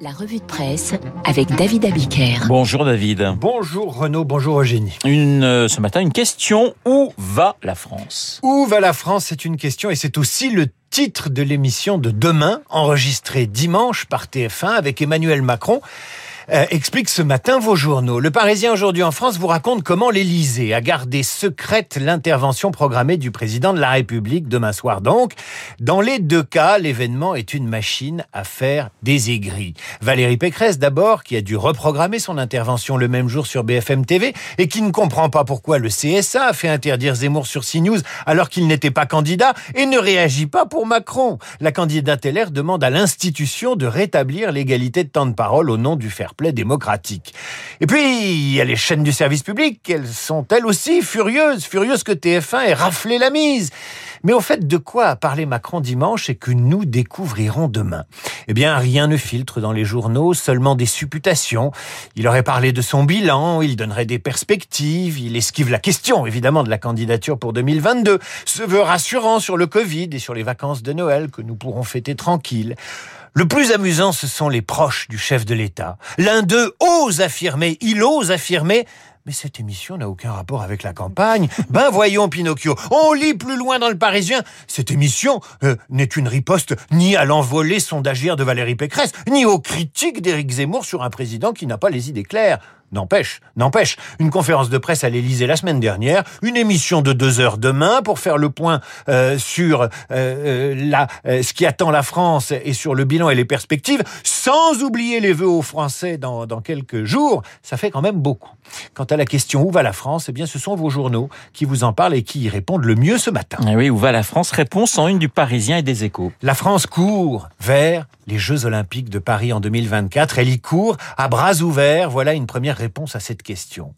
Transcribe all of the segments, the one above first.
La revue de presse avec David Abiker. Bonjour David. Bonjour Renaud, bonjour Eugénie. Une, euh, ce matin, une question. Où va la France? Où va la France? C'est une question et c'est aussi le titre de l'émission de demain, enregistrée dimanche par TF1 avec Emmanuel Macron. Euh, explique ce matin vos journaux. Le Parisien aujourd'hui en France vous raconte comment l'Élysée a gardé secrète l'intervention programmée du président de la République demain soir donc. Dans les deux cas, l'événement est une machine à faire des aigris. Valérie Pécresse d'abord, qui a dû reprogrammer son intervention le même jour sur BFM TV et qui ne comprend pas pourquoi le CSA a fait interdire Zemmour sur CNews alors qu'il n'était pas candidat et ne réagit pas pour Macron. La candidate LR demande à l'institution de rétablir l'égalité de temps de parole au nom du fair play démocratique. Et puis, il y a les chaînes du service public, elles sont elles aussi furieuses, furieuses que TF1 ait raflé la mise. Mais au fait, de quoi a parlé Macron dimanche et que nous découvrirons demain? Eh bien, rien ne filtre dans les journaux, seulement des supputations. Il aurait parlé de son bilan, il donnerait des perspectives, il esquive la question, évidemment, de la candidature pour 2022, se veut rassurant sur le Covid et sur les vacances de Noël que nous pourrons fêter tranquilles. Le plus amusant, ce sont les proches du chef de l'État. L'un d'eux ose affirmer, il ose affirmer, mais cette émission n'a aucun rapport avec la campagne. Ben voyons, Pinocchio, on lit plus loin dans le Parisien. Cette émission euh, n'est une riposte ni à l'envolée sondagière de Valérie Pécresse, ni aux critiques d'Éric Zemmour sur un président qui n'a pas les idées claires. N'empêche, n'empêche, une conférence de presse à l'Élysée la semaine dernière, une émission de deux heures demain pour faire le point euh, sur euh, euh, la, euh, ce qui attend la France et sur le bilan et les perspectives, sans oublier les vœux aux Français dans, dans quelques jours, ça fait quand même beaucoup. Quant à la question où va la France, eh bien ce sont vos journaux qui vous en parlent et qui y répondent le mieux ce matin. Eh oui, où va la France? Réponse en une du Parisien et des Échos. La France court vers les Jeux Olympiques de Paris en 2024. Elle y court à bras ouverts. Voilà une première réponse à cette question.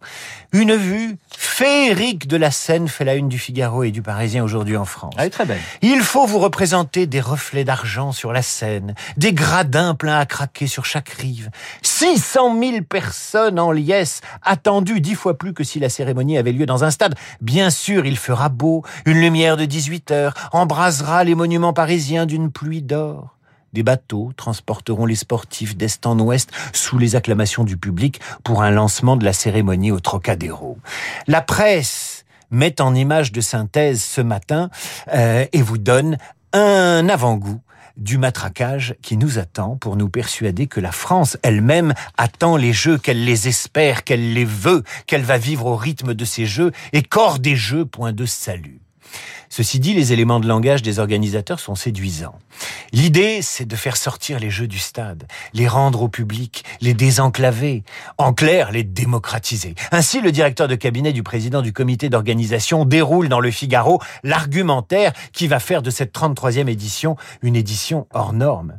Une vue féerique de la scène fait la une du Figaro et du Parisien aujourd'hui en France. Elle est très belle. Il faut vous représenter des reflets d'argent sur la Seine, des gradins pleins à craquer sur chaque rive, 600 000 personnes en liesse, attendues dix fois plus que si la cérémonie avait lieu dans un stade. Bien sûr, il fera beau, une lumière de 18 heures embrasera les monuments parisiens d'une pluie d'or. Des bateaux transporteront les sportifs d'est en ouest sous les acclamations du public pour un lancement de la cérémonie au Trocadéro. La presse met en image de synthèse ce matin euh, et vous donne un avant-goût du matraquage qui nous attend pour nous persuader que la France elle-même attend les jeux, qu'elle les espère, qu'elle les veut, qu'elle va vivre au rythme de ces jeux et qu'hors des jeux, point de salut. Ceci dit, les éléments de langage des organisateurs sont séduisants. L'idée, c'est de faire sortir les jeux du stade, les rendre au public, les désenclaver, en clair, les démocratiser. Ainsi, le directeur de cabinet du président du comité d'organisation déroule dans le Figaro l'argumentaire qui va faire de cette 33e édition une édition hors norme.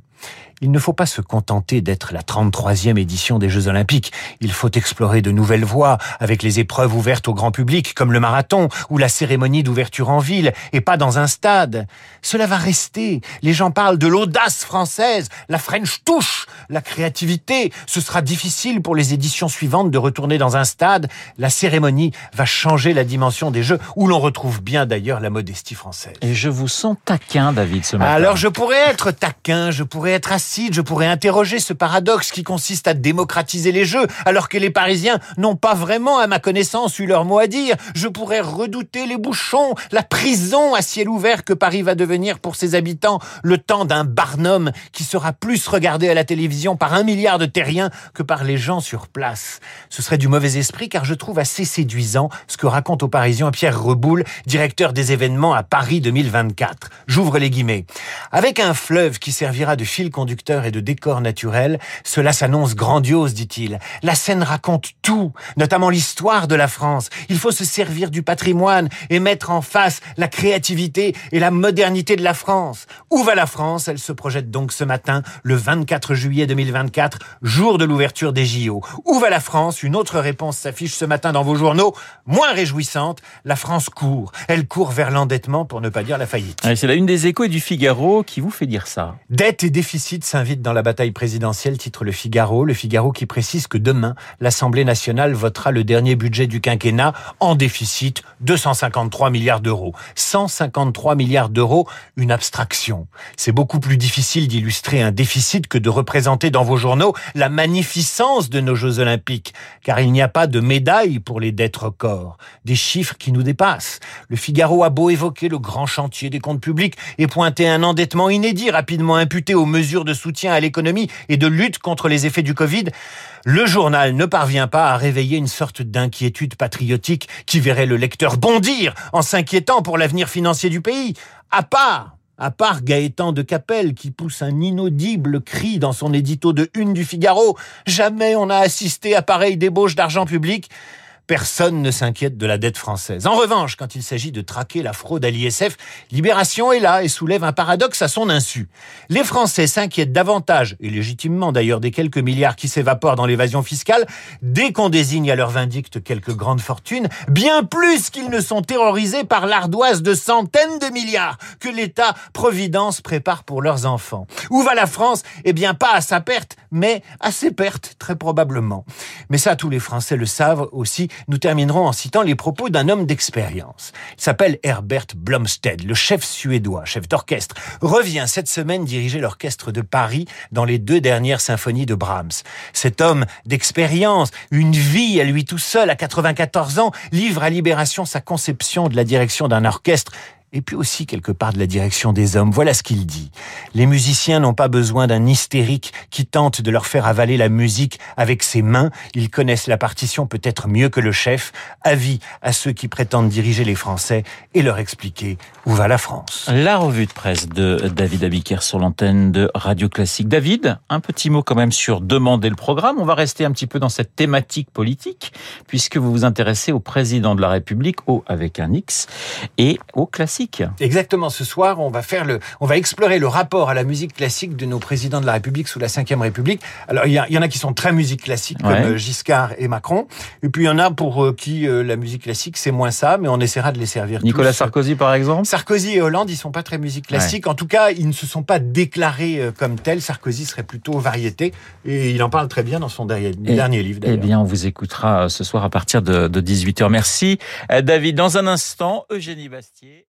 Il ne faut pas se contenter d'être la 33e édition des Jeux Olympiques. Il faut explorer de nouvelles voies avec les épreuves ouvertes au grand public, comme le marathon ou la cérémonie d'ouverture en ville, et pas dans un stade. Cela va rester. Les gens parlent de l'audace française, la French touche, la créativité. Ce sera difficile pour les éditions suivantes de retourner dans un stade. La cérémonie va changer la dimension des Jeux, où l'on retrouve bien d'ailleurs la modestie française. Et je vous sens taquin, David, ce matin. Alors je pourrais être taquin, je pourrais être je pourrais interroger ce paradoxe qui consiste à démocratiser les jeux, alors que les Parisiens n'ont pas vraiment, à ma connaissance, eu leur mot à dire. Je pourrais redouter les bouchons, la prison à ciel ouvert que Paris va devenir pour ses habitants, le temps d'un Barnum qui sera plus regardé à la télévision par un milliard de terriens que par les gens sur place. Ce serait du mauvais esprit car je trouve assez séduisant ce que raconte aux Parisiens Pierre Reboul, directeur des événements à Paris 2024. J'ouvre les guillemets. Avec un fleuve qui servira de fil conducteur et de décors naturels, cela s'annonce grandiose, dit-il. La scène raconte tout, notamment l'histoire de la France. Il faut se servir du patrimoine et mettre en face la créativité et la modernité de la France. Où va la France? Elle se projette donc ce matin, le 24 juillet 2024, jour de l'ouverture des JO. Où va la France? Une autre réponse s'affiche ce matin dans vos journaux, moins réjouissante. La France court. Elle court vers l'endettement pour ne pas dire la faillite. C'est la une des échos et du Figaro qui vous fait dire ça. Dette et déficit s'invite dans la bataille présidentielle, titre Le Figaro. Le Figaro qui précise que demain, l'Assemblée nationale votera le dernier budget du quinquennat en déficit 253 milliards d'euros. 153 milliards d'euros, une abstraction. C'est beaucoup plus difficile d'illustrer un déficit que de représenter dans vos journaux la magnificence de nos Jeux Olympiques, car il n'y a pas de médaille pour les dettes records. Des chiffres qui nous dépassent. Le Figaro a beau évoquer le grand chantier des comptes publics et pointer un endettement inédit rapidement imputé aux mesures de soutien à l'économie et de lutte contre les effets du Covid, le journal ne parvient pas à réveiller une sorte d'inquiétude patriotique qui verrait le lecteur bondir en s'inquiétant pour l'avenir financier du pays. À part à part Gaëtan de Capelle qui pousse un inaudible cri dans son édito de une du Figaro, jamais on n'a assisté à pareille débauche d'argent public. Personne ne s'inquiète de la dette française. En revanche, quand il s'agit de traquer la fraude à l'ISF, Libération est là et soulève un paradoxe à son insu. Les Français s'inquiètent davantage, et légitimement d'ailleurs, des quelques milliards qui s'évaporent dans l'évasion fiscale, dès qu'on désigne à leur vindicte quelques grandes fortunes, bien plus qu'ils ne sont terrorisés par l'ardoise de centaines de milliards que l'État-providence prépare pour leurs enfants. Où va la France? Eh bien, pas à sa perte, mais à ses pertes, très probablement. Mais ça, tous les Français le savent aussi, nous terminerons en citant les propos d'un homme d'expérience. Il s'appelle Herbert Blomstead, le chef suédois, chef d'orchestre, revient cette semaine diriger l'orchestre de Paris dans les deux dernières symphonies de Brahms. Cet homme d'expérience, une vie à lui tout seul à 94 ans, livre à Libération sa conception de la direction d'un orchestre et puis aussi quelque part de la direction des hommes. Voilà ce qu'il dit. Les musiciens n'ont pas besoin d'un hystérique qui tente de leur faire avaler la musique avec ses mains. Ils connaissent la partition peut-être mieux que le chef. Avis à ceux qui prétendent diriger les Français et leur expliquer où va la France. La revue de presse de David Abiker sur l'antenne de Radio Classique. David, un petit mot quand même sur demander le programme. On va rester un petit peu dans cette thématique politique puisque vous vous intéressez au président de la République, au avec un X, et au classique. Exactement. Ce soir, on va faire le, on va explorer le rapport à la musique classique de nos présidents de la République sous la Ve République. Alors, il y, en a qui sont très musique classique, comme euh, Giscard et Macron. Et puis, il y en a pour euh, qui euh, la musique classique, c'est moins ça, mais on essaiera de les servir. Nicolas Sarkozy, par exemple? Sarkozy et Hollande, ils sont pas très musique classique. En tout cas, ils ne se sont pas déclarés comme tels. Sarkozy serait plutôt variété. Et il en parle très bien dans son dernier, dernier livre. Eh bien, on vous écoutera ce soir à partir de, de 18h. Merci, David. Dans un instant, Eugénie Bastier.